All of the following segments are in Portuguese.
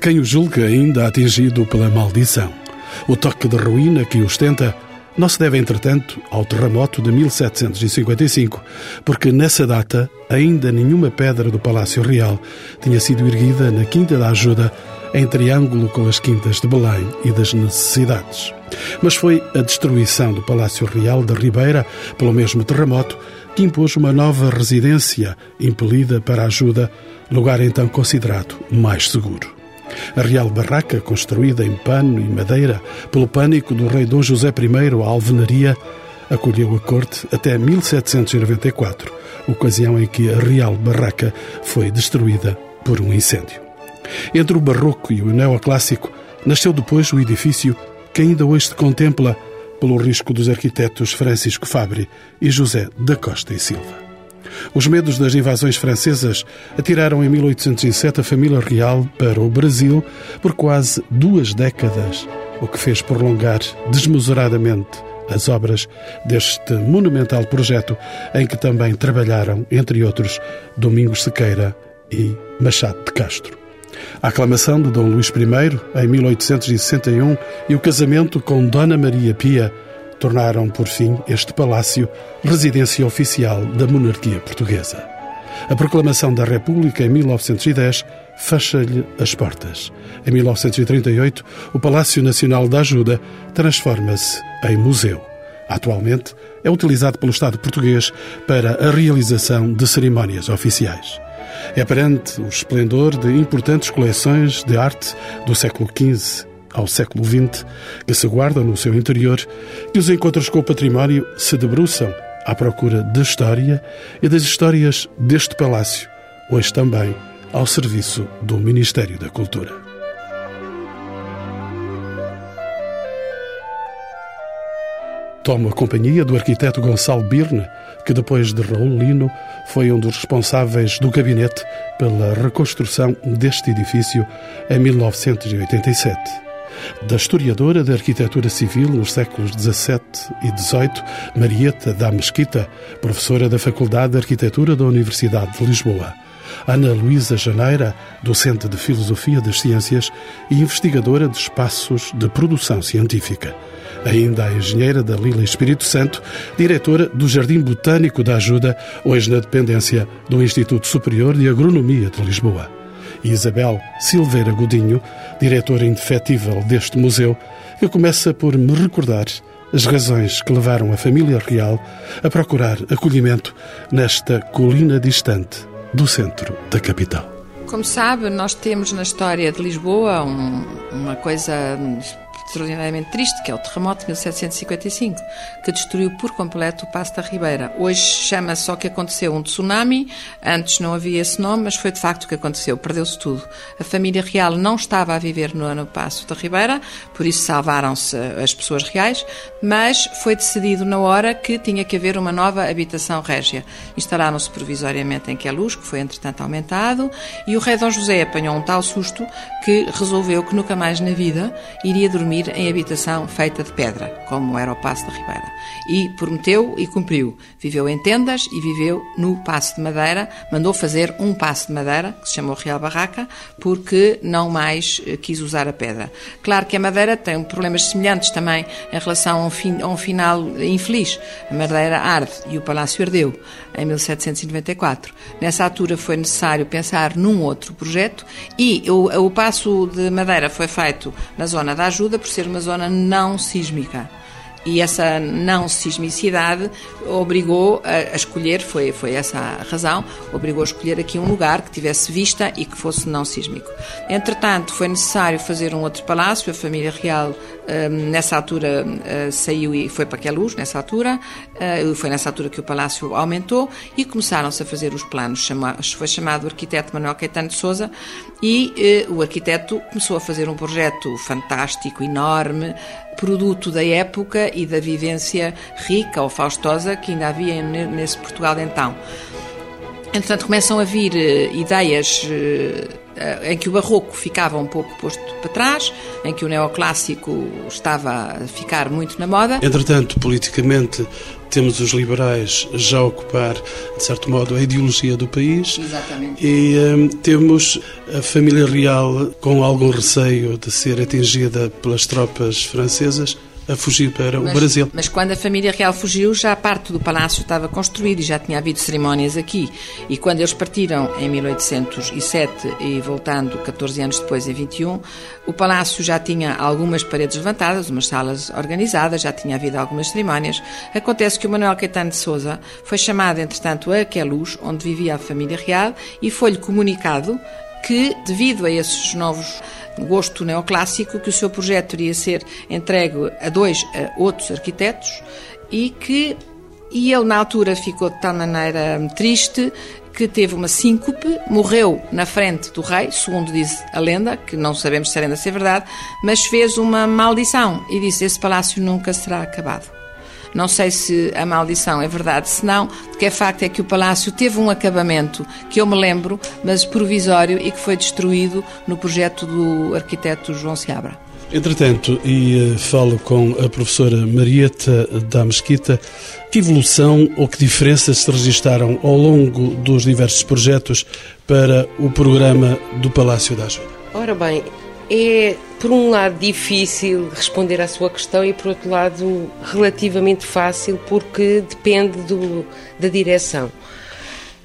Quem o julgue ainda atingido pela maldição. O toque de ruína que ostenta não se deve, entretanto, ao terremoto de 1755, porque nessa data ainda nenhuma pedra do Palácio Real tinha sido erguida na Quinta da Ajuda, em triângulo com as quintas de Belém e das Necessidades. Mas foi a destruição do Palácio Real da Ribeira, pelo mesmo terremoto, que impôs uma nova residência impelida para a ajuda, lugar então considerado mais seguro. A Real Barraca, construída em pano e madeira pelo pânico do rei Dom José I à alvenaria, acolheu a corte até 1794, ocasião em que a Real Barraca foi destruída por um incêndio. Entre o barroco e o neoclássico, nasceu depois o edifício que ainda hoje se contempla pelo risco dos arquitetos Francisco Fabre e José da Costa e Silva. Os medos das invasões francesas atiraram em 1807 a família real para o Brasil por quase duas décadas, o que fez prolongar desmesuradamente as obras deste monumental projeto em que também trabalharam, entre outros, Domingos Sequeira e Machado de Castro. A aclamação de Dom Luís I, em 1861, e o casamento com Dona Maria Pia tornaram, por fim, este palácio residência oficial da monarquia portuguesa. A proclamação da República em 1910 fecha-lhe as portas. Em 1938, o Palácio Nacional da Ajuda transforma-se em museu. Atualmente, é utilizado pelo Estado português para a realização de cerimónias oficiais. É perante o esplendor de importantes coleções de arte do século XV ao século XX, que se guardam no seu interior, e os encontros com o património se debruçam à procura da história e das histórias deste palácio, hoje também ao serviço do Ministério da Cultura. Tomo a companhia do arquiteto Gonçalo Birne, que depois de Raul Lino foi um dos responsáveis do gabinete pela reconstrução deste edifício em 1987 da historiadora da arquitetura civil nos séculos XVII e XVIII, Marieta da Mesquita, professora da Faculdade de Arquitetura da Universidade de Lisboa. Ana Luísa Janeira, docente de Filosofia das Ciências e investigadora de espaços de produção científica. Ainda a engenheira da Lila Espírito Santo, diretora do Jardim Botânico da Ajuda, hoje na dependência do Instituto Superior de Agronomia de Lisboa e Isabel Silveira Godinho, diretora indefetível deste museu, que começa por me recordar as razões que levaram a família real a procurar acolhimento nesta colina distante do centro da capital. Como sabe, nós temos na história de Lisboa um, uma coisa extraordinariamente triste, que é o terremoto de 1755, que destruiu por completo o Passo da Ribeira. Hoje chama-se só que aconteceu um tsunami, antes não havia esse nome, mas foi de facto o que aconteceu, perdeu-se tudo. A família real não estava a viver no, no Passo da Ribeira, por isso salvaram-se as pessoas reais, mas foi decidido na hora que tinha que haver uma nova habitação régia. Instalaram-se provisoriamente em Queluz, que foi entretanto aumentado, e o rei Dom José apanhou um tal susto que resolveu que nunca mais na vida iria dormir em habitação feita de pedra, como era o Passo da Ribeira. E prometeu e cumpriu. Viveu em tendas e viveu no Passo de Madeira. Mandou fazer um Passo de Madeira, que se chamou Real Barraca, porque não mais eh, quis usar a pedra. Claro que a Madeira tem problemas semelhantes também em relação a um, fim, a um final infeliz. A Madeira arde e o Palácio ardeu em 1794. Nessa altura foi necessário pensar num outro projeto e o, o Passo de Madeira foi feito na zona da ajuda, por ser uma zona não sísmica. E essa não sismicidade obrigou a, escolher, foi, foi essa a razão, obrigou a escolher aqui um lugar que tivesse vista e que fosse não sísmico. Entretanto, foi necessário fazer um outro palácio, a família real hum, nessa altura hum, saiu e foi para Queluz, nessa altura, hum, foi nessa altura que o palácio aumentou e começaram-se a fazer os planos, foi chamado o arquiteto Manuel Caetano de Souza e o arquiteto começou a fazer um projeto fantástico, enorme, produto da época e da vivência rica ou faustosa que ainda havia nesse Portugal então. Entretanto, começam a vir uh, ideias uh, em que o barroco ficava um pouco posto para trás, em que o neoclássico estava a ficar muito na moda. Entretanto, politicamente, temos os liberais já a ocupar, de certo modo, a ideologia do país. Exatamente. E um, temos a família real com algum receio de ser atingida pelas tropas francesas a fugir para mas, o Brasil. Mas quando a família real fugiu, já a parte do palácio estava construída e já tinha havido cerimónias aqui. E quando eles partiram em 1807 e voltando 14 anos depois, em 21, o palácio já tinha algumas paredes levantadas, umas salas organizadas, já tinha havido algumas cerimónias. Acontece que o Manuel Caetano de Souza foi chamado, entretanto, a Queluz, onde vivia a família real, e foi-lhe comunicado que, devido a esses novos gosto neoclássico, que o seu projeto iria ser entregue a dois a outros arquitetos e que e ele na altura ficou de tal maneira triste que teve uma síncope, morreu na frente do rei, segundo diz a lenda, que não sabemos se é ainda ser verdade, mas fez uma maldição e disse: Esse palácio nunca será acabado. Não sei se a maldição é verdade, se não, o que é facto é que o palácio teve um acabamento que eu me lembro, mas provisório e que foi destruído no projeto do arquiteto João Seabra. Entretanto, e eh, falo com a professora Marieta da Mesquita, que evolução ou que diferenças se registaram ao longo dos diversos projetos para o programa do Palácio da Ajuda? Ora bem, é, por um lado, difícil responder à sua questão e, por outro lado, relativamente fácil, porque depende do, da direção.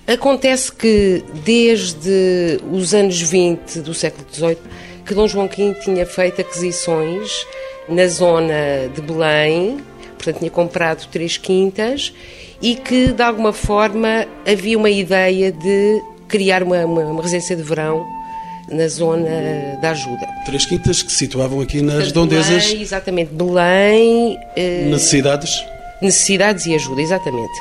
Acontece que, desde os anos 20 do século XVIII, que Dom João V tinha feito aquisições na zona de Belém, portanto, tinha comprado três quintas e que, de alguma forma, havia uma ideia de criar uma, uma, uma residência de verão na zona da ajuda. Três quintas que se situavam aqui nas redondezas. Belém, exatamente, Belém. Eh, necessidades? Necessidades e ajuda, exatamente.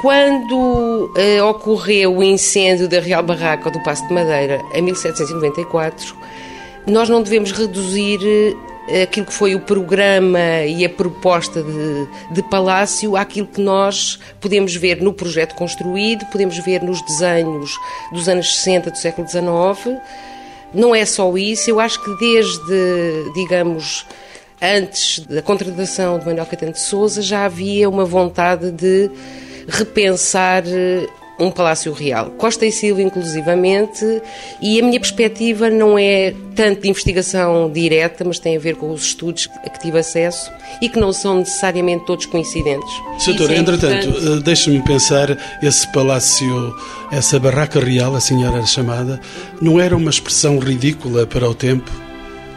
Quando eh, ocorreu o incêndio da Real Barraca do Passo de Madeira, em 1794, nós não devemos reduzir eh, aquilo que foi o programa e a proposta de, de, palácio àquilo que nós podemos ver no projeto construído, podemos ver nos desenhos dos anos 60 do século XIX não é só isso, eu acho que desde, digamos, antes da contratação de Manuel Caetano de Souza já havia uma vontade de repensar eh, um Palácio Real. Costa e Silva, inclusivamente, e a minha perspectiva não é tanto de investigação direta, mas tem a ver com os estudos a que tive acesso e que não são necessariamente todos coincidentes. Doutor, é entretanto, eh, deixe-me pensar, esse palácio, essa barraca real, assim era chamada, não era uma expressão ridícula para o tempo?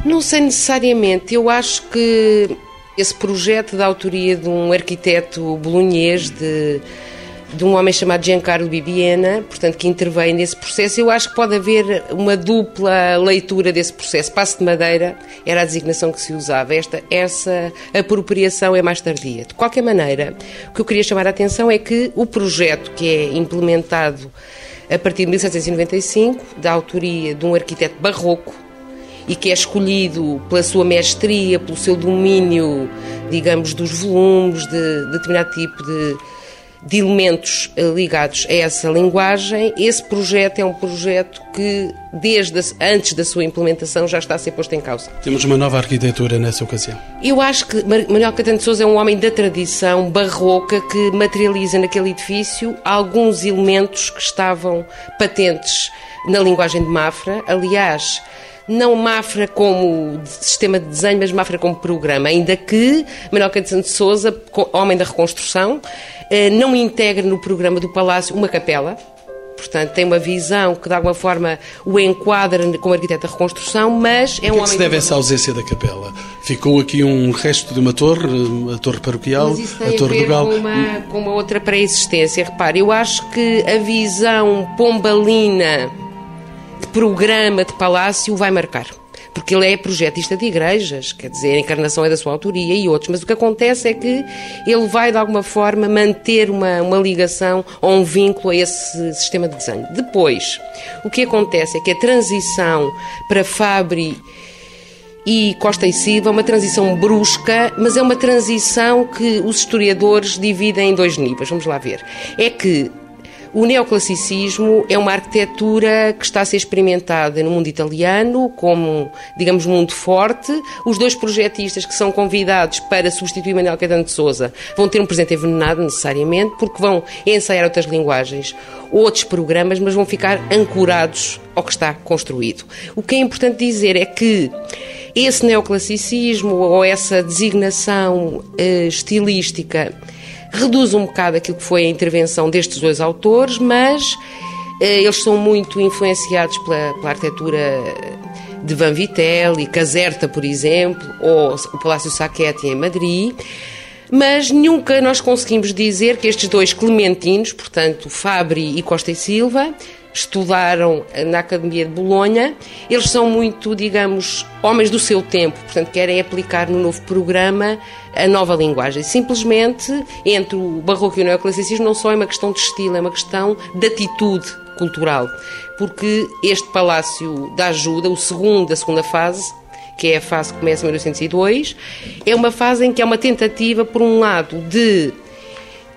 Não sei necessariamente. Eu acho que esse projeto da autoria de um arquiteto bolonhês de de um homem chamado Giancarlo Bibiena, portanto, que intervém nesse processo. Eu acho que pode haver uma dupla leitura desse processo. Passo de Madeira era a designação que se usava. Esta, essa apropriação é mais tardia. De qualquer maneira, o que eu queria chamar a atenção é que o projeto que é implementado a partir de 1795, da autoria de um arquiteto barroco, e que é escolhido pela sua mestria, pelo seu domínio, digamos, dos volumes, de, de determinado tipo de de elementos eh, ligados a essa linguagem. Esse projeto é um projeto que, desde antes da sua implementação, já está a ser posto em causa. Temos uma nova arquitetura nessa ocasião. Eu acho que Manuel Caetano de Sousa é um homem da tradição barroca que materializa naquele edifício alguns elementos que estavam patentes na linguagem de Mafra. Aliás, não Mafra como sistema de desenho, mas Mafra como programa, ainda que Manuel Caetano de Sousa, homem da reconstrução, não integra no programa do Palácio uma capela, portanto tem uma visão que de alguma forma o enquadra como arquiteto da reconstrução, mas é um que homem... se deve essa ausência da capela? Ficou aqui um resto de uma torre, a torre paroquial, a torre a do Gal... Com uma, com uma outra pré-existência. Repare, eu acho que a visão pombalina de programa de palácio vai marcar porque ele é projetista de igrejas, quer dizer, a encarnação é da sua autoria e outros, mas o que acontece é que ele vai, de alguma forma, manter uma, uma ligação ou um vínculo a esse sistema de desenho. Depois, o que acontece é que a transição para Fabri e Costa e Silva é uma transição brusca, mas é uma transição que os historiadores dividem em dois níveis. Vamos lá ver. É que O neoclassicismo é uma arquitetura que está a ser experimentada no mundo italiano como, digamos, mundo forte. Os dois projetistas que são convidados para substituir Manuel Caetano de Souza vão ter um presente envenenado necessariamente porque vão ensaiar outras linguagens, outros programas, mas vão ficar ancorados ao que está construído. O que é importante dizer é que esse neoclassicismo ou essa designação uh, estilística reduz um bocado aquilo que foi a intervenção destes dois autores, mas eh, eles são muito influenciados pela, pela arquitetura de Van Vitelli, Caserta, por exemplo, ou o Palácio Sacchetti em Madrid, mas nunca nós conseguimos dizer que estes dois clementinos, portanto Fabri e Costa e Silva, estudaram na Academia de Bolonha, eles são muito, digamos, homens do seu tempo, portanto, querem aplicar no novo programa a nova linguagem. Simplesmente, entre o barroco e o neoclassicismo, não só é uma questão de estilo, é uma questão de atitude cultural. Porque este Palácio da Ajuda, o segundo, a segunda fase, que é a fase que começa em 1902, é uma fase em que é uma tentativa, por um lado, de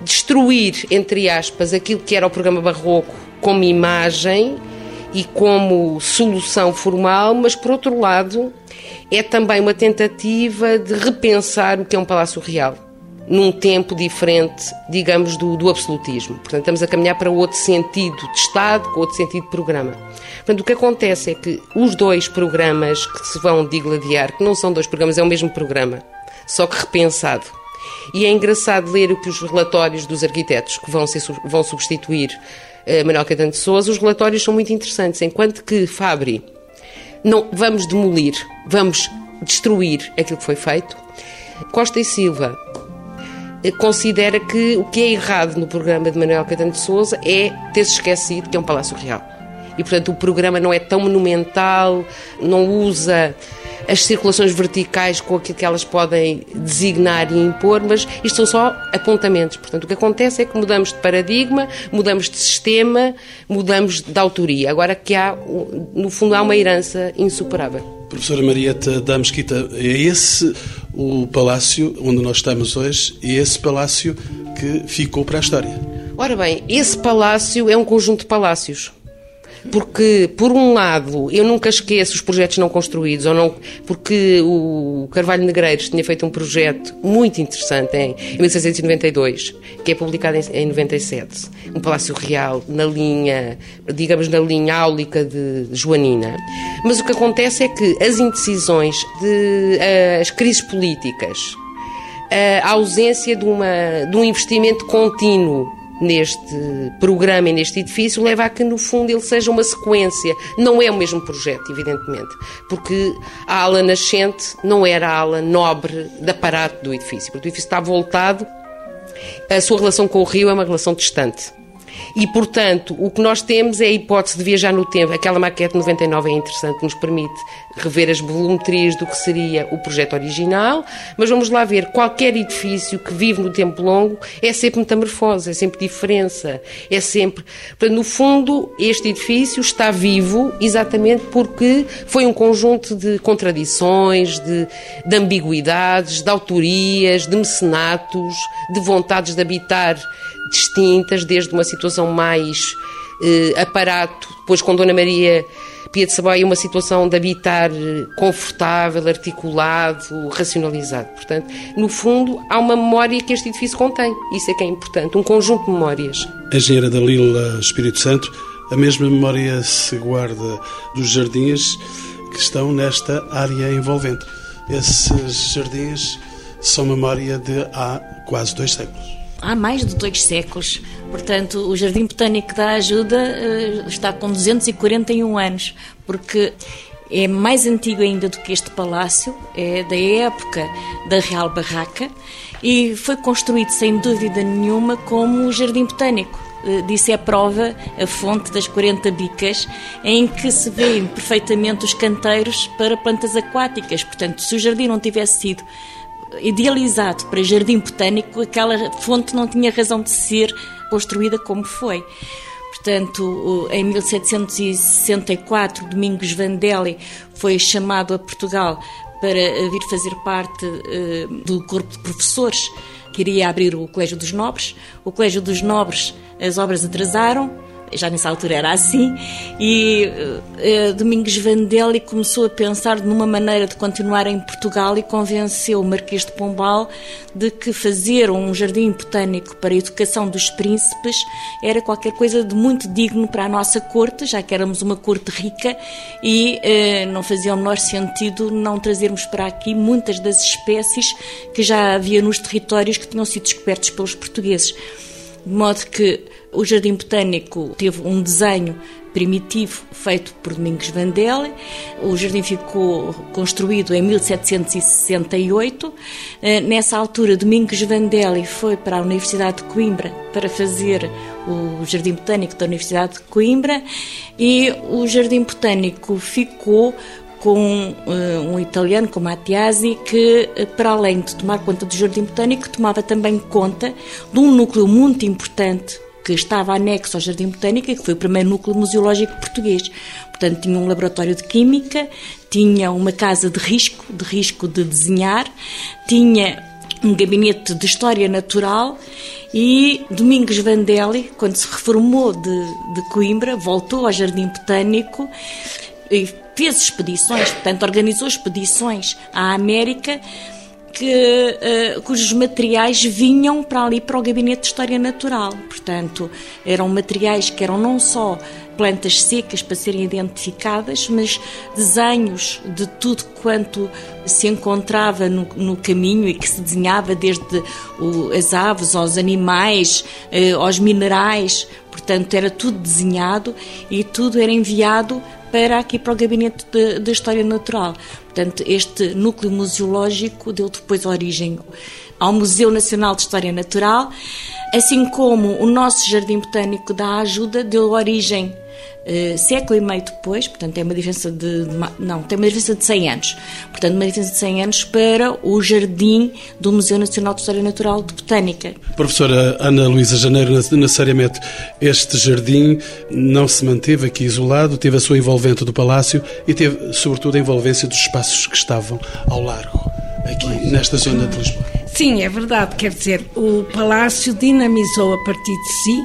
destruir, entre aspas, aquilo que era o programa barroco como imagem e como solução formal, mas por outro lado é também uma tentativa de repensar o que é um palácio real num tempo diferente, digamos, do, do, absolutismo. Portanto, estamos a caminhar para outro sentido de Estado, com outro sentido de programa. Portanto, o que acontece é que os dois programas que se vão digladiar, que não são dois programas, é o mesmo programa, só que repensado. E é engraçado ler o que os relatórios dos arquitetos que vão, ser, vão substituir eh, Manuel Caetano de Souza, os relatórios são muito interessantes, enquanto que Fabri, não, vamos demolir, vamos destruir aquilo que foi feito. Costa e Silva eh, considera que o que é errado no programa de Manuel Caetano de Souza é ter-se esquecido que é um Palácio Real. E, portanto, o programa não é tão monumental, não usa as circulações verticais com aquilo que elas podem designar e impor, mas isto são só apontamentos. Portanto, o que acontece é que mudamos de paradigma, mudamos de sistema, mudamos de autoria. Agora que há, no fundo, há uma herança insuperável. Professora Marieta da Mesquita, é esse o palácio onde nós estamos hoje e é esse palácio que ficou para a história? Ora bem, esse palácio é um conjunto de palácios porque, por um lado, eu nunca esqueço os projetos não construídos, ou não, porque o Carvalho Negreiros tinha feito um projeto muito interessante em, em 1692, que é publicado em, em 97, um palácio real na linha, digamos, na linha áulica de Joanina. Mas o que acontece é que as indecisões, de, uh, as crises políticas, a ausência de, uma, de um investimento contínuo neste programa e neste edifício leva a que, no fundo, ele seja uma sequência. Não é o mesmo projeto, evidentemente, porque a ala nascente não era a ala nobre de aparato do edifício, o edifício está voltado, a sua relação com o rio é uma relação distante. E, portanto, o que nós temos é a hipótese de viajar no tempo. Aquela maquete 99 é interessante, nos permite rever as volumetrias do que seria o projeto original, mas vamos lá ver, qualquer edifício que vive no tempo longo é sempre metamorfose, é sempre diferença, é sempre... Portanto, no fundo, este edifício está vivo exatamente porque foi um conjunto de contradições, de, de ambiguidades, de autorias, de mecenatos, de vontades de habitar distintas, desde uma situação mais eh, aparato, depois com Dona Maria Pia de Saboia, uma situação de habitar eh, confortável, articulado, racionalizado. Portanto, no fundo, há uma memória que este edifício contém. Isso é que é importante, um conjunto de memórias. Engenheira da Lila Espírito Santo, a mesma memória se guarda dos jardins que estão nesta área envolvente. Esses jardins são memória de há quase dois séculos há mais de dois séculos. Portanto, o Jardim Botânico da Ajuda uh, está com 241 anos, porque é mais antigo ainda do que este palácio, é da época da Real Barraca e foi construído sem dúvida nenhuma como o Jardim Botânico. Uh, disse é a prova, a fonte das 40 bicas, em que se vêem perfeitamente os canteiros para plantas aquáticas. Portanto, se o jardim não tivesse sido idealizado para jardim botânico, aquela fonte não tinha razão de ser construída como foi. Portanto, em 1764, Domingos Vandelli foi chamado a Portugal para vir fazer parte do corpo de professores que iria abrir o Colégio dos Nobres. O Colégio dos Nobres, as obras atrasaram, já nessa altura era assim, e uh, Domingos Vandelli começou a pensar numa maneira de continuar em Portugal e convenceu o Marquês de Pombal de que fazer um jardim botânico para a educação dos príncipes era qualquer coisa de muito digno para a nossa corte, já que éramos uma corte rica e uh, não fazia o menor sentido não trazermos para aqui muitas das espécies que já havia nos territórios que tinham sido descobertos pelos portugueses. De modo que o Jardim Botânico teve um desenho primitivo feito por Domingos Vandelli. O jardim ficou construído em 1768. Eh, nessa altura, Domingos Vandelli foi para a Universidade de Coimbra para fazer o Jardim Botânico da Universidade de Coimbra e o Jardim Botânico ficou com uh, um italiano, como Mattiasi, que, uh, para além de tomar conta do Jardim Botânico, tomava também conta de um núcleo muito importante que estava anexo ao Jardim Botânico e que foi o primeiro núcleo museológico português. Portanto, tinha um laboratório de química, tinha uma casa de risco, de risco de desenhar, tinha um gabinete de história natural e Domingos Vandelli, quando se reformou de, de Coimbra, voltou ao Jardim Botânico e fez expedições, portanto, organizou expedições à América que, uh, cujos materiais vinham para ali para o Gabinete de História Natural. Portanto, eram materiais que eram não só plantas secas para serem identificadas, mas desenhos de tudo quanto se encontrava no, no caminho e que se desenhava desde o, as aves aos animais, eh, aos minerais. Portanto, era tudo desenhado e tudo era enviado para aqui para o Gabinete da História Natural. Portanto, este núcleo museológico deu depois origem ao Museu Nacional de História Natural, assim como o nosso Jardim Botânico da Ajuda deu origem Uh, século e meio depois, portanto tem uma diferença de, não, tem uma diferença de 100 anos, portanto uma diferença de 100 anos para o jardim do Museu Nacional de História Natural de Botânica. Professora Ana Luísa Janeiro, necessariamente este jardim não se manteve aqui isolado, teve a sua envolvente do palácio e teve sobretudo a envolvência dos espaços que estavam ao largo, aqui nesta zona de Lisboa. Sim, é verdade, quer dizer, o palácio dinamizou a partir de si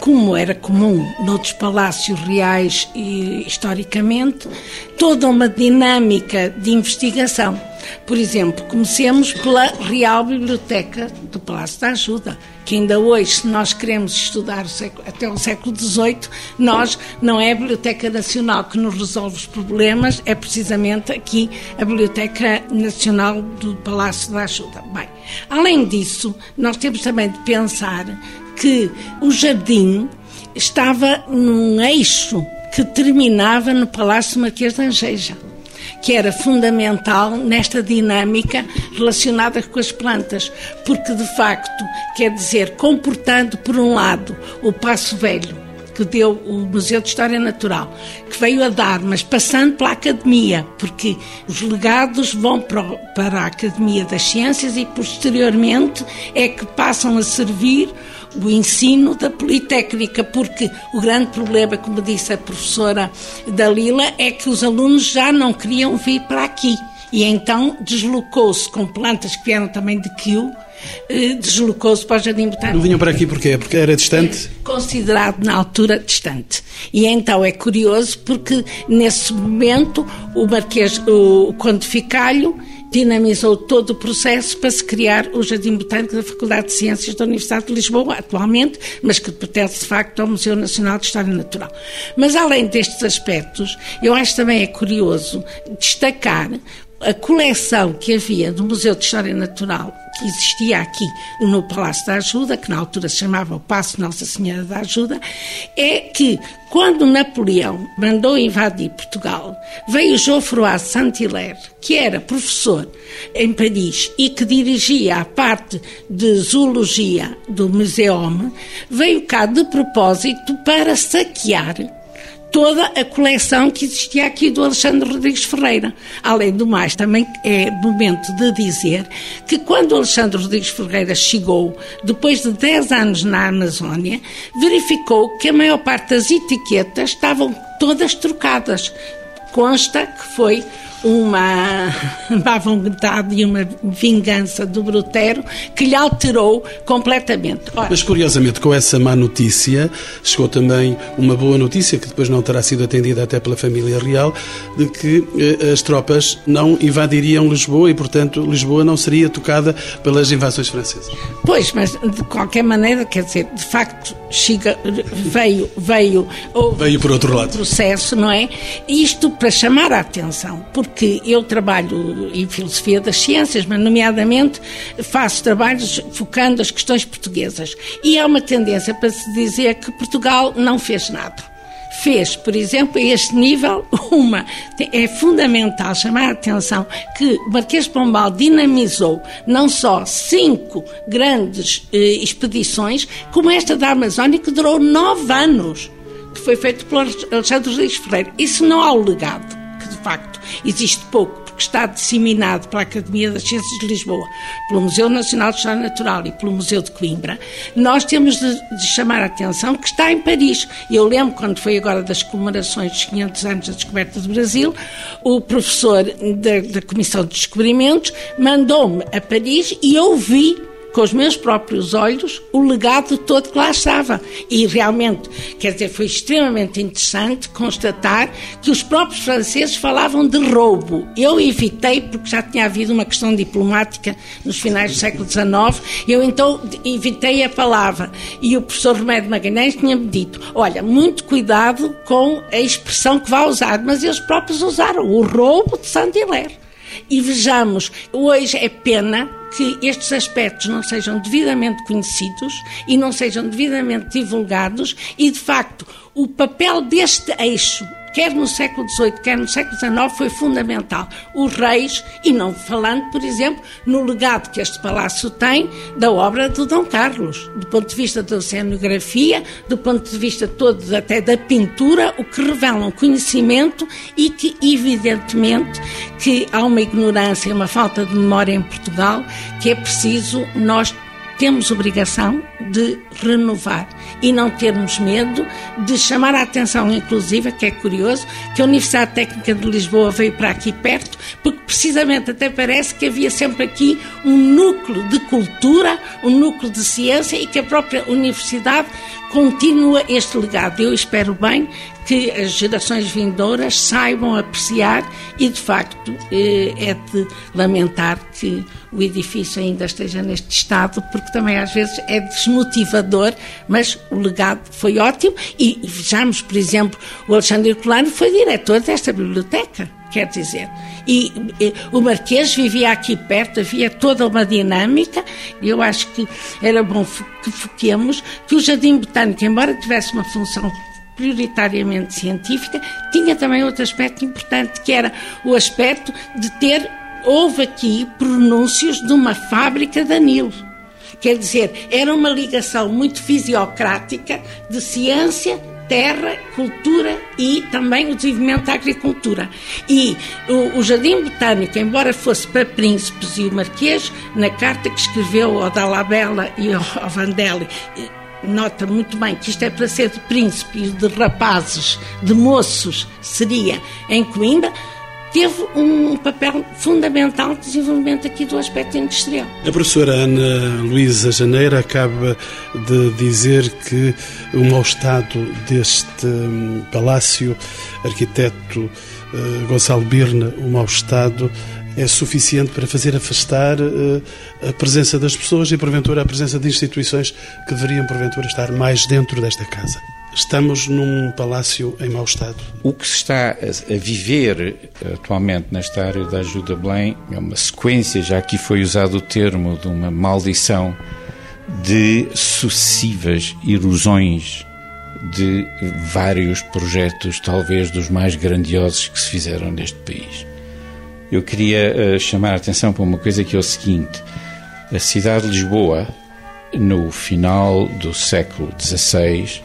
como era comum noutros palácios reais e historicamente, toda uma dinâmica de investigação. Por exemplo, comecemos pela Real Biblioteca do Palácio da Ajuda, que ainda hoje, se nós queremos estudar o século, até o século XVIII, nós não é a Biblioteca Nacional que nos resolve os problemas, é precisamente aqui a Biblioteca Nacional do Palácio da Ajuda. Bem, além disso, nós temos também de pensar que o jardim estava num eixo que terminava no Palácio Marquês de Angeja, que era fundamental nesta dinâmica relacionada com as plantas, porque de facto, quer dizer, comportando por um lado o Passo Velho que deu o Museu de História Natural, que veio a dar, mas passando pela Academia, porque os legados vão para a Academia das Ciências e posteriormente é que passam a servir o ensino da Politécnica, porque o grande problema, como disse a professora Dalila, é que os alunos já não queriam vir para aqui. E então deslocou-se com plantas que vieram também de Kew, eh, deslocou-se para o Jardim Botânico. Não vinham para aqui porquê? Porque era distante? Considerado na altura distante. E então é curioso porque nesse momento o Marquês, o Conde Ficalho, dinamizou todo o processo para se criar o Jardim Botânico da Faculdade de Ciências da Universidade de Lisboa, atualmente, mas que pertence de facto ao Museu Nacional de História Natural. Mas além destes aspectos, eu acho também é curioso destacar a coleção que havia do Museu de História Natural, que existia aqui no Palácio da Ajuda, que na altura se chamava o Passo Nossa Senhora da Ajuda, é que quando Napoleão mandou invadir Portugal, veio Geoffroy Saint-Hilaire, que era professor em Paris e que dirigia a parte de zoologia do Museum, veio cá de propósito para saquear toda a coleção que existia aqui do Alexandre Rodrigues Ferreira. Além do mais, também é momento de dizer que quando Alexandre Rodrigues Ferreira chegou, depois de 10 anos na Amazónia, verificou que a maior parte das etiquetas estavam todas trocadas. Consta que foi uma má vontade e uma vingança do Brutero que lhe alterou completamente. Ora, Mas curiosamente, com essa má notícia, chegou também uma boa notícia, que depois não terá sido atendida até pela família real, de que eh, as tropas não invadiriam Lisboa e, portanto, Lisboa não seria tocada pelas invasões francesas. Pois, mas de qualquer maneira, quer dizer, de facto, chega, veio, veio, veio por outro lado. processo, não é? Isto para chamar a atenção, porque eu trabalho em filosofia das ciências, mas nomeadamente faço trabalhos focando as questões portuguesas. E há uma tendência para se dizer que Portugal não fez nada fez, por exemplo, a este nível, uma. É fundamental chamar a atenção que Marquês de Pombal dinamizou não só cinco grandes eh, expedições, como esta da Amazónia, que durou nove anos, que foi feito pelo Alexandre Rodrigues Ferreira. Isso não há o legado, que facto existe pouco que está disseminado pela Academia das Ciências de Lisboa, pelo Museu Nacional de História Natural e pelo Museu de Coimbra, nós temos de, de chamar a atenção que está em Paris. Eu lembro, quando foi agora das comemorações dos 500 anos da descoberta do Brasil, o professor da, da Comissão de Descobrimentos mandou-me a Paris e eu vi com os meus próprios olhos o legado todo que lá estava. E realmente, quer dizer, foi extremamente interessante constatar que os próprios franceses falavam de roubo. Eu evitei, porque já tinha havido uma questão diplomática nos finais do século XIX, eu então evitei a palavra. E o professor Remédio Magalhães tinha-me dito: olha, muito cuidado com a expressão que vai usar, mas eles próprios usaram o roubo de Saint-Hilaire. E vejamos, hoje é pena que estes aspectos não sejam devidamente conhecidos e não sejam devidamente divulgados e, de facto, o papel deste eixo quer no século XVIII, quer no século XIX, foi fundamental. Os reis, e não falando, por exemplo, no legado que este palácio tem da obra do Dom Carlos, do ponto de vista da cenografia, do ponto de vista todo até da pintura, o que revela um conhecimento e que, evidentemente, que há uma ignorância, uma falta de memória em Portugal, que é preciso nós temos obrigação de renovar e não termos medo de chamar a atenção, inclusive, que é curioso, que a Universidade Técnica de Lisboa veio para aqui perto, porque precisamente até parece que havia sempre aqui um núcleo de cultura, um núcleo de ciência e que a própria universidade continua este legado. Eu espero bem que as gerações vindouras saibam apreciar e, de facto, eh, é de lamentar que o edifício ainda esteja neste estado, porque também às vezes é desmotivador, mas o legado foi ótimo e vejamos, por exemplo, o Alexandre Colano foi diretor desta biblioteca quer dizer. E, e, o Marquês vivia aqui perto, havia toda uma dinâmica, e eu acho que era bom que foquemos que o Jardim Botânico, embora tivesse uma função prioritariamente científica, tinha também outro aspecto importante, que era o aspecto de ter. Houve aqui pronúncios de uma fábrica de anil. Quer dizer, era uma ligação muito fisiocrática de ciência terra, cultura e também o desenvolvimento da agricultura. E o, o, Jardim Botânico, embora fosse para príncipes e o Marquês, na carta que escreveu ao Dalabella e ao, Vandelli, nota muito bem que isto é para ser de príncipes, de rapazes, de moços, seria em Coimbra, teve um papel fundamental no desenvolvimento aqui do aspecto industrial. A professora Ana Luísa Janeiro acaba de dizer que o mau estado deste hum, palácio, arquiteto uh, Gonçalo Birna, o mau estado é suficiente para fazer afastar uh, a presença das pessoas e, porventura, a presença de instituições que deveriam, porventura, estar mais dentro desta casa. Estamos num palácio em mau estado. O que se está a viver atualmente nesta área da ajuda Belém é uma sequência, já aqui foi usado o termo, de uma maldição de sucessivas erosões de vários projetos, talvez dos mais grandiosos que se fizeram neste país. Eu queria uh, chamar a atenção para uma coisa que é o seguinte: a cidade de Lisboa, no final do século XVI,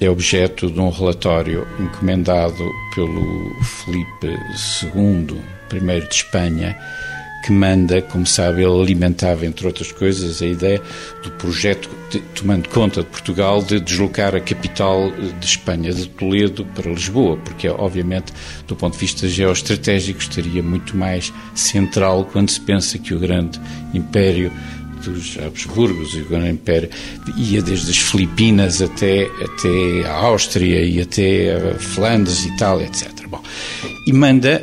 é objeto de um relatório encomendado pelo Felipe II, primeiro de Espanha, que manda, como sabe, ele alimentava, entre outras coisas, a ideia do projeto, de, tomando conta de Portugal, de deslocar a capital de Espanha, de Toledo, para Lisboa, porque, obviamente, do ponto de vista geoestratégico, estaria muito mais central quando se pensa que o grande império dos Habsburgos e o Grande Império ia desde as Filipinas até, até a Áustria e até a Flandres, Itália, etc. Bom, e manda,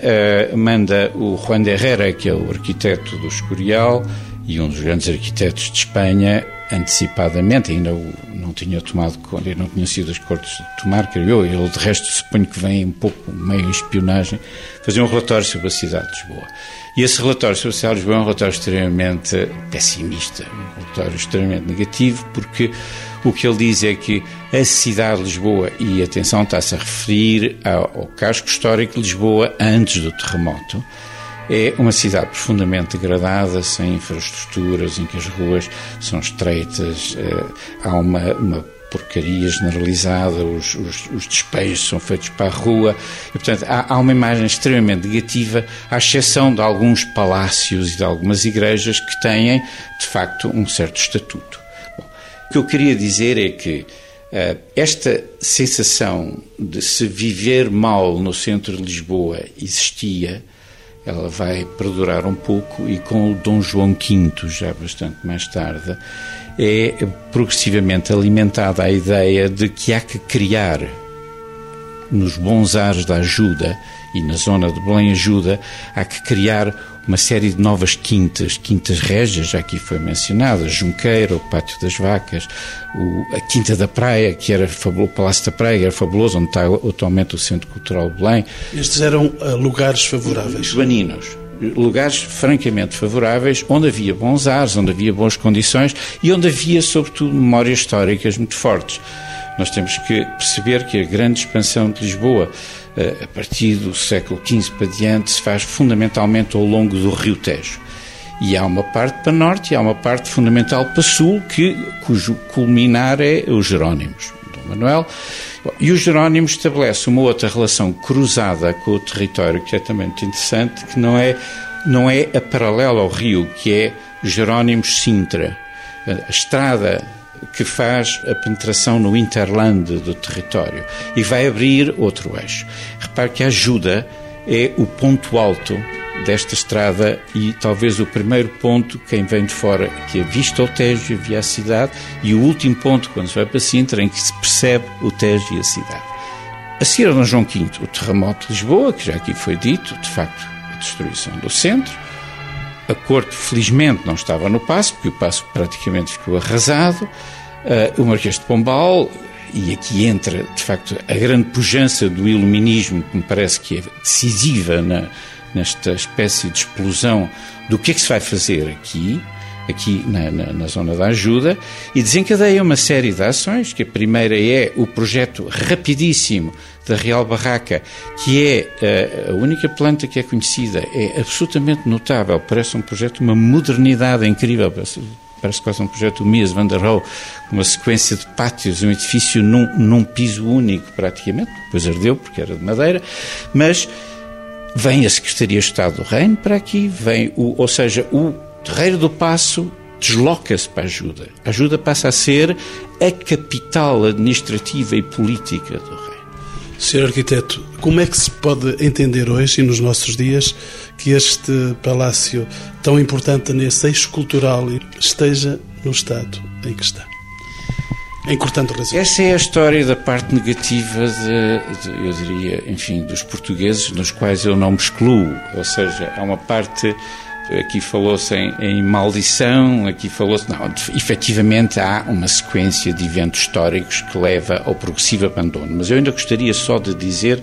uh, manda o Juan de Herrera, que é o arquiteto do Escorial e um dos grandes arquitetos de Espanha, antecipadamente, ainda não tinha tomado conta, não tinha sido as cortes de tomar, creio eu, ele de resto suponho que vem um pouco meio em espionagem, fazer um relatório sobre a cidade de Lisboa. E esse relatório sobre a cidade de Lisboa é um relatório extremamente pessimista, um relatório extremamente negativo, porque o que ele diz é que a cidade de Lisboa, e atenção, está-se a referir ao, ao casco histórico de Lisboa antes do terremoto, é uma cidade profundamente degradada, sem infraestruturas, em que as ruas são estreitas, eh, há uma, uma porcaria generalizada, os, os, os, despejos são feitos para a rua, e portanto há, há, uma imagem extremamente negativa, à exceção de alguns palácios e de algumas igrejas que têm, de facto, um certo estatuto. Bom, o que eu queria dizer é que uh, esta sensação de se viver mal no centro de Lisboa existia ela vai perdurar um pouco e com o Dom João V, já bastante mais tarde, é progressivamente alimentada a ideia de que há que criar nos bons ares da ajuda e na zona de Belém Ajuda, há que criar uma série de novas quintas, quintas régias, já aqui foi mencionada, Junqueira, o Pátio das Vacas, o, a Quinta da Praia, que era fabuloso, o Palácio da Praia, era fabuloso, onde está atualmente o Centro Cultural de Belém. Estes eram uh, lugares favoráveis? Joaninos lugares francamente favoráveis, onde havia bons ares, onde havia boas condições e onde havia, sobretudo, memórias históricas muito fortes. Nós temos que perceber que a grande expansão de Lisboa eh, a partir do século XV para diante, se faz fundamentalmente ao longo do Rio Tejo. E há uma parte para norte e há uma parte fundamental para sul, que, cujo culminar é os Jerónimos, Dom Manuel. E os Jerónimos estabelece uma outra relação cruzada com o território, que é também muito interessante, que não é, não é a paralela ao rio, que é Jerónimos-Sintra. A estrada que faz a penetração no interland do território e vai abrir outro eixo. Repare que a ajuda é o ponto alto desta estrada e talvez o primeiro ponto, quem vem de fora, que é vista ao Tejo, via a cidade, e o último ponto, quando se vai para Sintra, em que se percebe o Tejo e a cidade. A seguir a João V, o terremoto de Lisboa, que já aqui foi dito, de facto, a destruição do centro. A corte, felizmente, não estava no passo, porque o passo praticamente ficou arrasado. Uh, o Marquês de Pombal, e aqui entra, de facto, a grande pujança do iluminismo, que me parece que é decisiva na, nesta espécie de explosão do que é que se vai fazer aqui, aqui na, na, na, zona da ajuda, e desencadeia uma série de ações, que a primeira é o projeto rapidíssimo da Real Barraca, que é a, eh, a única planta que é conhecida, é absolutamente notável, parece um projeto, uma modernidade incrível, parece, parece quase um projeto do Mies van der Rohe, uma sequência de pátios, um edifício num, num piso único praticamente, depois ardeu porque era de madeira, mas vem a Secretaria de Estado do Reino para aqui, vem o, ou seja, o Terreiro do Passo desloca-se para a ajuda. A ajuda passa a ser a capital administrativa e política do Reino. Senhor Arquiteto, como é que se pode entender hoje e nos nossos dias que este palácio tão importante nesse eixo cultural esteja no estado em que está? Razões. Essa é a história da parte negativa, de, de, eu diria, enfim, dos portugueses, nos quais eu não me excluo. Ou seja, há uma parte aqui falou-se em, em, maldição, aqui falou-se. Não, efetivamente há uma sequência de eventos históricos que leva ao progressivo abandono. Mas eu ainda gostaria só de dizer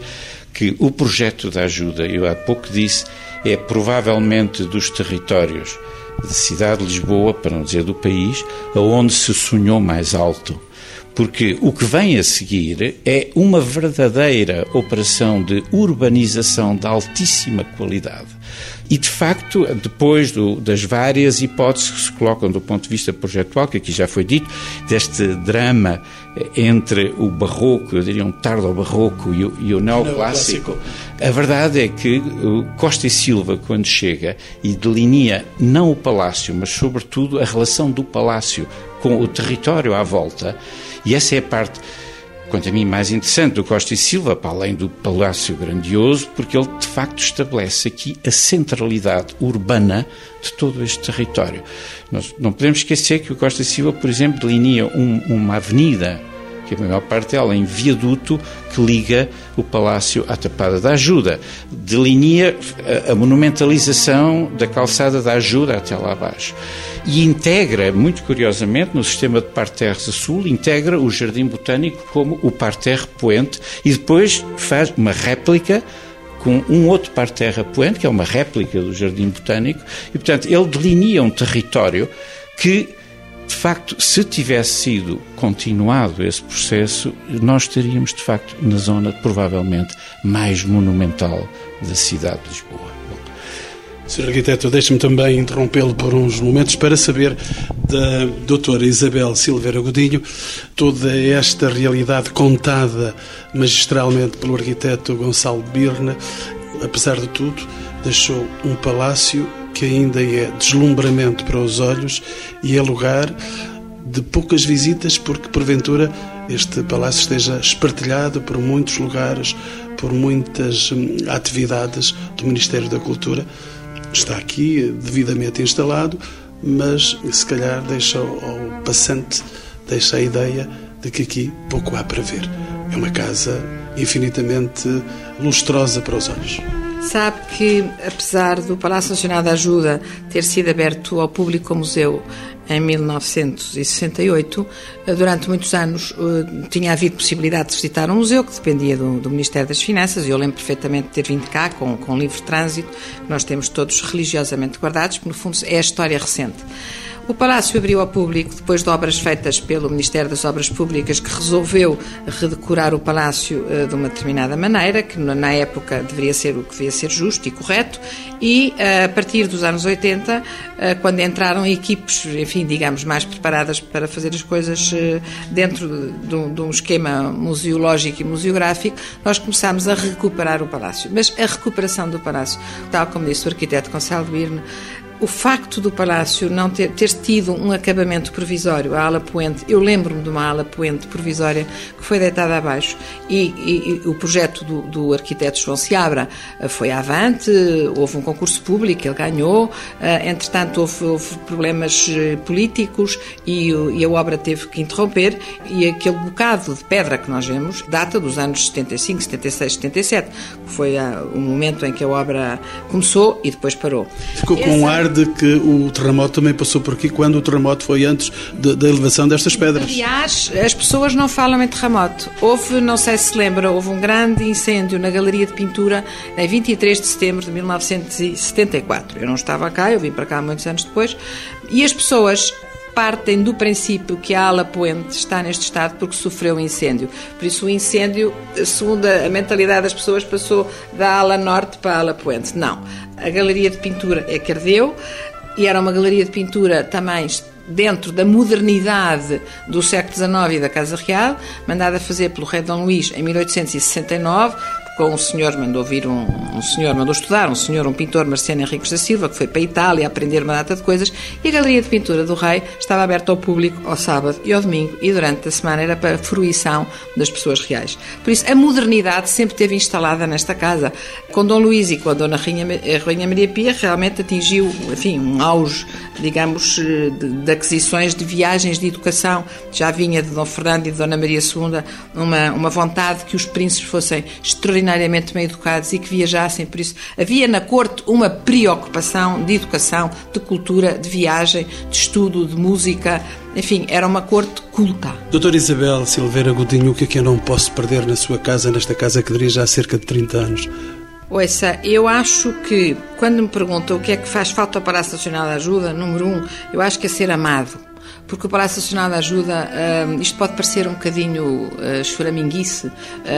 que o projeto da ajuda, eu há pouco disse, é provavelmente dos territórios da cidade de Lisboa, para não dizer do país, aonde se sonhou mais alto porque o que vem a seguir é uma verdadeira operação de urbanização de altíssima qualidade. E, de facto, depois do, das várias hipóteses que se colocam do ponto de vista projetual, que aqui já foi dito, deste drama entre o barroco, eu diria um tardo-barroco e o, e o neoclássico, a verdade é que Costa e Silva, quando chega e delinea não o palácio, mas sobretudo a relação do palácio com o território à volta, e essa é a parte quanto a mim, mais interessante do Costa e Silva, para além do Palácio Grandioso, porque ele de facto estabelece aqui a centralidade urbana de todo este território. Nós não podemos esquecer que o Costa e Silva, por exemplo, delinea um, uma avenida que a maior parte dela em viaduto que liga o Palácio à Tapada da Ajuda. Delinea a, a monumentalização da calçada da Ajuda até lá abaixo. E integra, muito curiosamente, no sistema de parterres a sul, integra o Jardim Botânico como o parterre poente e depois faz uma réplica com um outro parterre poente, que é uma réplica do Jardim Botânico, e, portanto, ele delinea um território que de facto, se tivesse sido continuado esse processo, nós estaríamos, de facto, na zona provavelmente mais monumental da cidade de Lisboa. Sr. Arquiteto, deixe-me também interrompê-lo por uns momentos para saber da doutora Isabel Silveira Godinho toda esta realidade contada magistralmente pelo arquiteto Gonçalo Birna, apesar de tudo, deixou um palácio que ainda é deslumbramento para os olhos e é lugar de poucas visitas, porque porventura este palácio esteja espartilhado por muitos lugares, por muitas hum, atividades do Ministério da Cultura. Está aqui devidamente instalado, mas se calhar deixa ao passante deixa a ideia de que aqui pouco há para ver. É uma casa infinitamente lustrosa para os olhos. Sabe que, apesar do Palácio Nacional da Ajuda ter sido aberto ao público como museu em 1968, durante muitos anos eh, tinha havido possibilidade de visitar um museu que dependia do, do Ministério das Finanças. Eu lembro perfeitamente de ter vindo cá com, com livro de trânsito, que nós temos todos religiosamente guardados, porque no fundo é a história recente. O Palácio abriu ao público depois de obras feitas pelo Ministério das Obras Públicas, que resolveu redecorar o Palácio uh, de uma determinada maneira, que na época deveria ser o que devia ser justo e correto, e uh, a partir dos anos 80, uh, quando entraram equipes, enfim, digamos, mais preparadas para fazer as coisas dentro de, de um esquema museológico e museográfico, nós começámos a recuperar o Palácio. Mas a recuperação do Palácio, tal como disse o arquiteto Gonçalo Birne, o facto do Palácio não ter, ter tido um acabamento provisório, a ala poente, eu lembro-me de uma ala poente provisória que foi deitada abaixo e, e, e o projeto do, do, arquiteto João Seabra eh, foi avante, houve um concurso público, ele ganhou, eh, entretanto houve, houve problemas eh, políticos e, e, a obra teve que interromper e aquele bocado de pedra que nós vemos data dos anos 75, 76, 77, que foi o momento em que a obra começou e depois parou. Ficou com um ar de que o terremoto também passou por aqui quando o terremoto foi antes da elevação destas pedras. Aliás, as pessoas não falam em terremoto. Houve, não sei se se lembra, houve um grande incêndio na Galeria de Pintura em 23 de setembro de 1974. Eu não estava cá, eu vim para cá muitos anos depois, e as pessoas partem do princípio que a ala poente está neste estado porque sofreu um incêndio. Por isso, o incêndio, segundo a mentalidade das pessoas, passou da ala norte para a ala poente. Não. A galeria de pintura é que ardeu e era uma galeria de pintura também dentro da modernidade do século XIX e da Casa Real, mandada fazer pelo rei Dom Luís em 1869, com um senhor, mandou vir um, um, senhor, mandou estudar, um senhor, um pintor, Marciano Henriques da Silva, que foi para a Itália aprender uma data de coisas, e a Galeria de Pintura do Rei estava aberta ao público ao sábado e ao domingo, e durante a semana era para a fruição das pessoas reais. Por isso, a modernidade sempre esteve instalada nesta casa. Com Dom Luís e com a Dona Rainha, a Rainha Maria Pia, realmente atingiu, enfim, um auge, digamos, de, de aquisições de viagens de educação. Já vinha de Dom Fernando e de Dona Maria II uma, uma vontade que os príncipes fossem extraordinários extraordinariamente bem educados e que viajassem, por isso havia na corte uma preocupação de educação, de cultura, de viagem, de estudo, de música, enfim, era uma corte culta. Doutora Isabel Silveira Godinho, o que é que eu não posso perder na sua casa, nesta casa que dirige há cerca de 30 anos? Ouça, eu acho que quando me perguntam o que é que faz falta para a Nacional de Ajuda, número um, eu acho que é ser amado porque o Palácio Nacional da Ajuda, uh, isto pode parecer um bocadinho choraminguice, uh,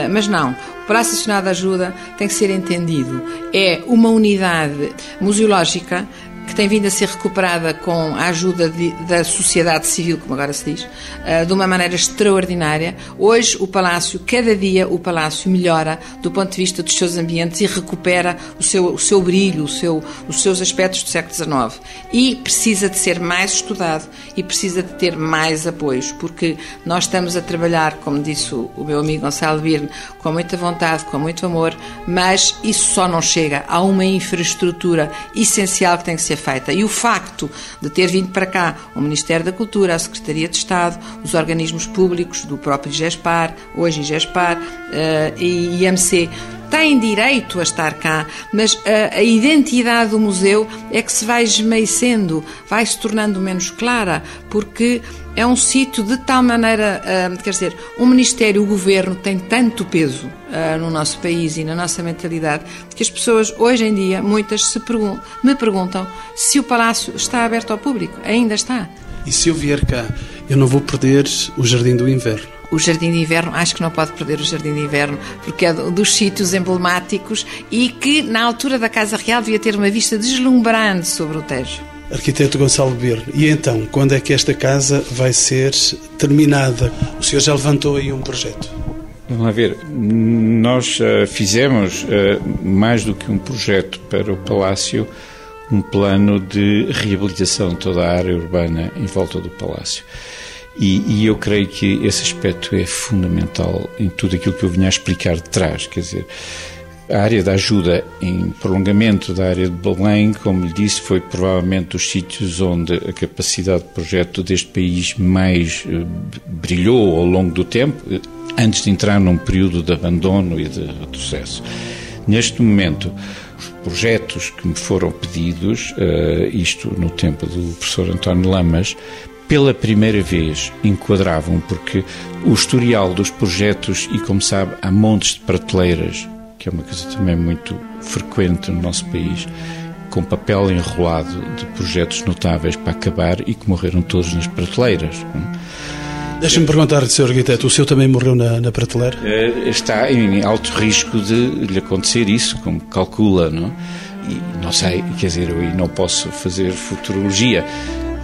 mas não. O Palácio Nacional da Ajuda tem que ser entendido. É uma unidade museológica que tem vindo a ser recuperada com a ajuda de, da sociedade civil, como agora se diz, eh, de uma maneira extraordinária. Hoje, o Palácio, cada dia, o Palácio melhora do ponto de vista dos seus ambientes e recupera o seu, o seu brilho, o seu, os seus aspectos do século XIX. E precisa de ser mais estudado e precisa de ter mais apoios, porque nós estamos a trabalhar, como disse o, meu amigo Gonçalo Birne, com muita vontade, com muito amor, mas isso só não chega. Há uma infraestrutura essencial que tem que ser feita. E o facto de ter vindo para cá o Ministério da Cultura, a Secretaria de Estado, os organismos públicos do próprio GESPAR, hoje GESPAR uh, e IMC, têm direito a estar cá, mas a, a, identidade do museu é que se vai esmeecendo, vai se tornando menos clara, porque é um sítio de tal maneira, uh, quer dizer, o Ministério, o Governo tem tanto peso uh, no nosso país e na nossa mentalidade que as pessoas, hoje em dia, muitas se pergun me perguntam se o Palácio está aberto ao público. Ainda está. E se eu vier cá, eu não vou perder o Jardim do Inverno? O Jardim de Inverno, acho que não pode perder o Jardim de Inverno, porque é dos sítios emblemáticos e que, na altura da Casa Real, devia ter uma vista deslumbrante sobre o Tejo. Arquiteto Gonçalo Birne, e então, quando é que esta casa vai ser terminada? O senhor já levantou aí um projeto. Vamos lá ver, nós uh, fizemos uh, mais do que um projeto para o Palácio, um plano de reabilitação de toda a área urbana em volta do Palácio. E, e, eu creio que esse aspecto é fundamental em tudo aquilo que eu vinha a explicar de trás. Quer dizer, a área da ajuda em prolongamento da área de Belém, como lhe disse, foi provavelmente dos sítios onde a capacidade de projeto deste país mais eh, brilhou ao longo do tempo, eh, antes de entrar num período de abandono e de retrocesso. Neste momento, os projetos que me foram pedidos, uh, isto no tempo do professor António Lamas, pela primeira vez enquadravam, porque o historial dos projetos, e como sabe, há montes de prateleiras, que é uma coisa também muito frequente no nosso país, com papel enrolado de projetos notáveis para acabar e que morreram todos nas prateleiras. Deixa-me perguntar, Sr. Arquiteto, o seu também morreu na, na prateleira? Eh, está em alto risco de lhe acontecer isso, como calcula, não? E não sei, quer dizer, eu não posso fazer futurologia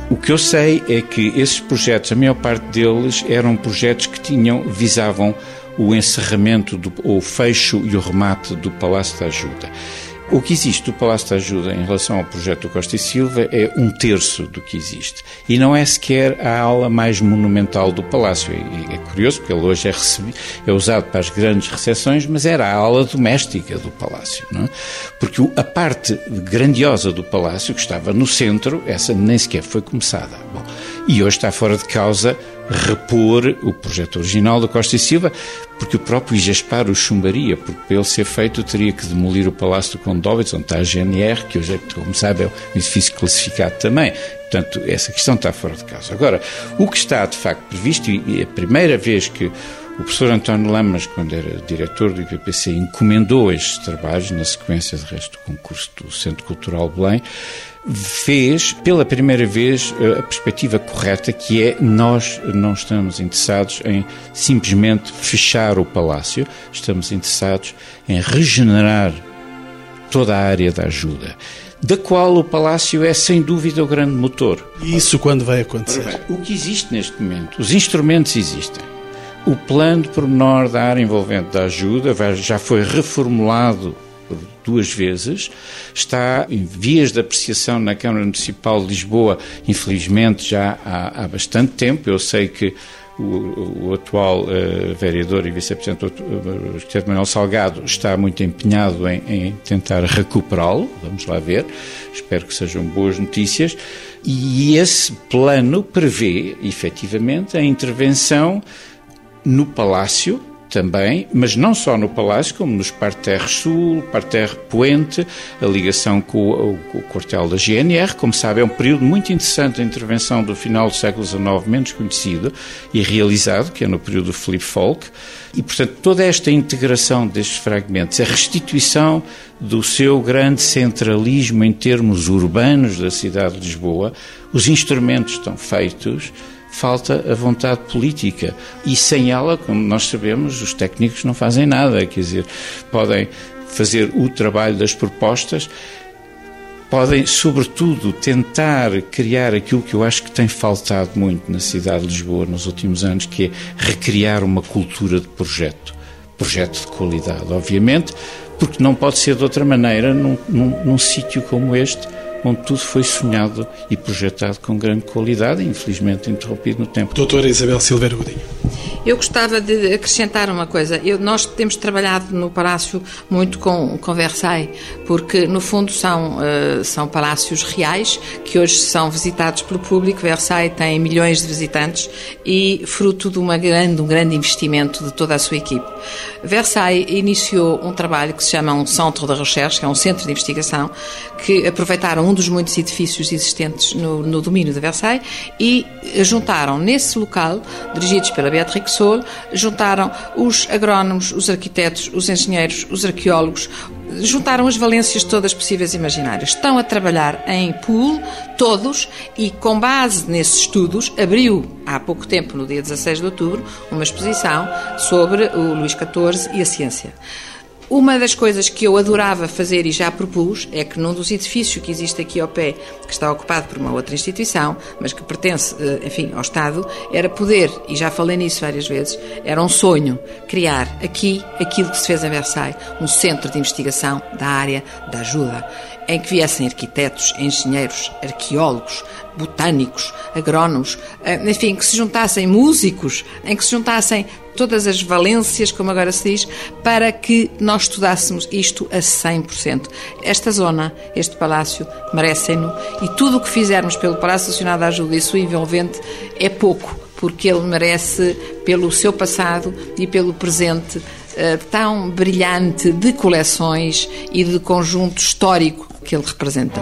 o que eu sei é que esses projetos, a maior parte deles, eram projetos que tinham, visavam o encerramento, do, o fecho e o remate do Palácio da Ajuda. O que existe do Palácio da Ajuda em relação ao projeto do Costa e Silva é um terço do que existe. E não é sequer a ala mais monumental do Palácio. E é curioso, porque ele hoje é, recebido, é usado para as grandes recepções, mas era a ala doméstica do Palácio. Não é? Porque a parte grandiosa do Palácio, que estava no centro, essa nem sequer foi começada. Bom, e hoje está fora de causa repor o projeto original da Costa e Silva, porque o próprio Igaspar o chumbaria, porque para ele ser feito teria que demolir o Palácio do Condovitz, onde está a GNR, que hoje, é, como sabe, é um edifício classificado também. Portanto, essa questão está fora de causa. Agora, o que está de facto previsto, e é a primeira vez que o professor António Lamas, quando era diretor do IPPC, encomendou estes trabalhos, na sequência, de resto, do concurso do Centro Cultural Belém, fez pela primeira vez eh, a perspectiva correta, que é nós não estamos interessados em simplesmente fechar o palácio, estamos interessados em regenerar toda a área da ajuda da qual o Palácio é sem dúvida o grande motor. E isso quando vai acontecer? O que existe neste momento, os instrumentos existem. O plano de pormenor da área envolvente da ajuda já foi reformulado duas vezes, está em vias de apreciação na Câmara Municipal de Lisboa, infelizmente já há, há bastante tempo. Eu sei que o, o, atual uh, vereador e vice-presidente, o arquiteto Manuel Salgado, está muito empenhado em, em tentar recuperá-lo. Vamos lá ver. Espero que sejam boas notícias. E esse plano prevê, efetivamente, a intervenção no Palácio, também, mas não só no Palácio, como nos Parterres Sul, Parterre Poente, a ligação com o, com o quartel da GNR. Como sabe, é um período muito interessante da intervenção do final do século XIX, menos conhecido e realizado, que é no período do Philip Falk. E, portanto, toda esta integração destes fragmentos, a restituição do seu grande centralismo em termos urbanos da cidade de Lisboa, os instrumentos estão feitos, falta a vontade política. E sem ela, como nós sabemos, os técnicos não fazem nada, quer dizer, podem fazer o trabalho das propostas, podem, sobretudo, tentar criar aquilo que eu acho que tem faltado muito na cidade de Lisboa nos últimos anos, que é recriar uma cultura de projeto. Projeto de qualidade, obviamente, porque não pode ser de outra maneira num, num, num sítio como este, onde tudo foi sonhado e projetado com grande qualidade, infelizmente interrompido no tempo. Doutora Isabel Silveira Godinho. Eu gostava de acrescentar uma coisa. Eu, nós temos trabalhado no Palácio muito com, com Versailles, porque no fundo são, uh, são palácios reais que hoje são visitados pelo público. Versailles tem milhões de visitantes e fruto de uma grande, um grande investimento de toda a sua equipe. Versailles iniciou um trabalho que se chama um Centre de Recherche, que é um centro de investigação, que aproveitaram um dos muitos edifícios existentes no, no domínio de Versailles e juntaram nesse local, dirigidos pela Beatrix Sol, juntaram os agrónomos, os arquitetos, os engenheiros, os arqueólogos, juntaram as valências todas possíveis e imaginárias. Estão a trabalhar em pool, todos, e com base nesses estudos, abriu há pouco tempo, no dia 16 de outubro, uma exposição sobre o Luís XIV e a ciência. Uma das coisas que eu adorava fazer e já propus é que num dos edifícios que existe aqui ao pé, que está ocupado por uma outra instituição, mas que pertence, eh, enfim, ao Estado, era poder, e já falei nisso várias vezes, era um sonho criar aqui aquilo que se fez em Versailles, um centro de investigação da área da ajuda, em que viessem arquitetos, engenheiros, arqueólogos, botânicos, agrónomos, eh, enfim, que se juntassem músicos, em que se juntassem todas as valências, como agora se diz, para que nós estudássemos isto a 100%. Esta zona, este palácio, merecem-no e tudo o que fizermos pelo Palácio Nacional da Ajuda e sua envolvente é pouco, porque ele merece, pelo seu passado e pelo presente, eh, tão brilhante de coleções e de conjunto histórico que ele representa.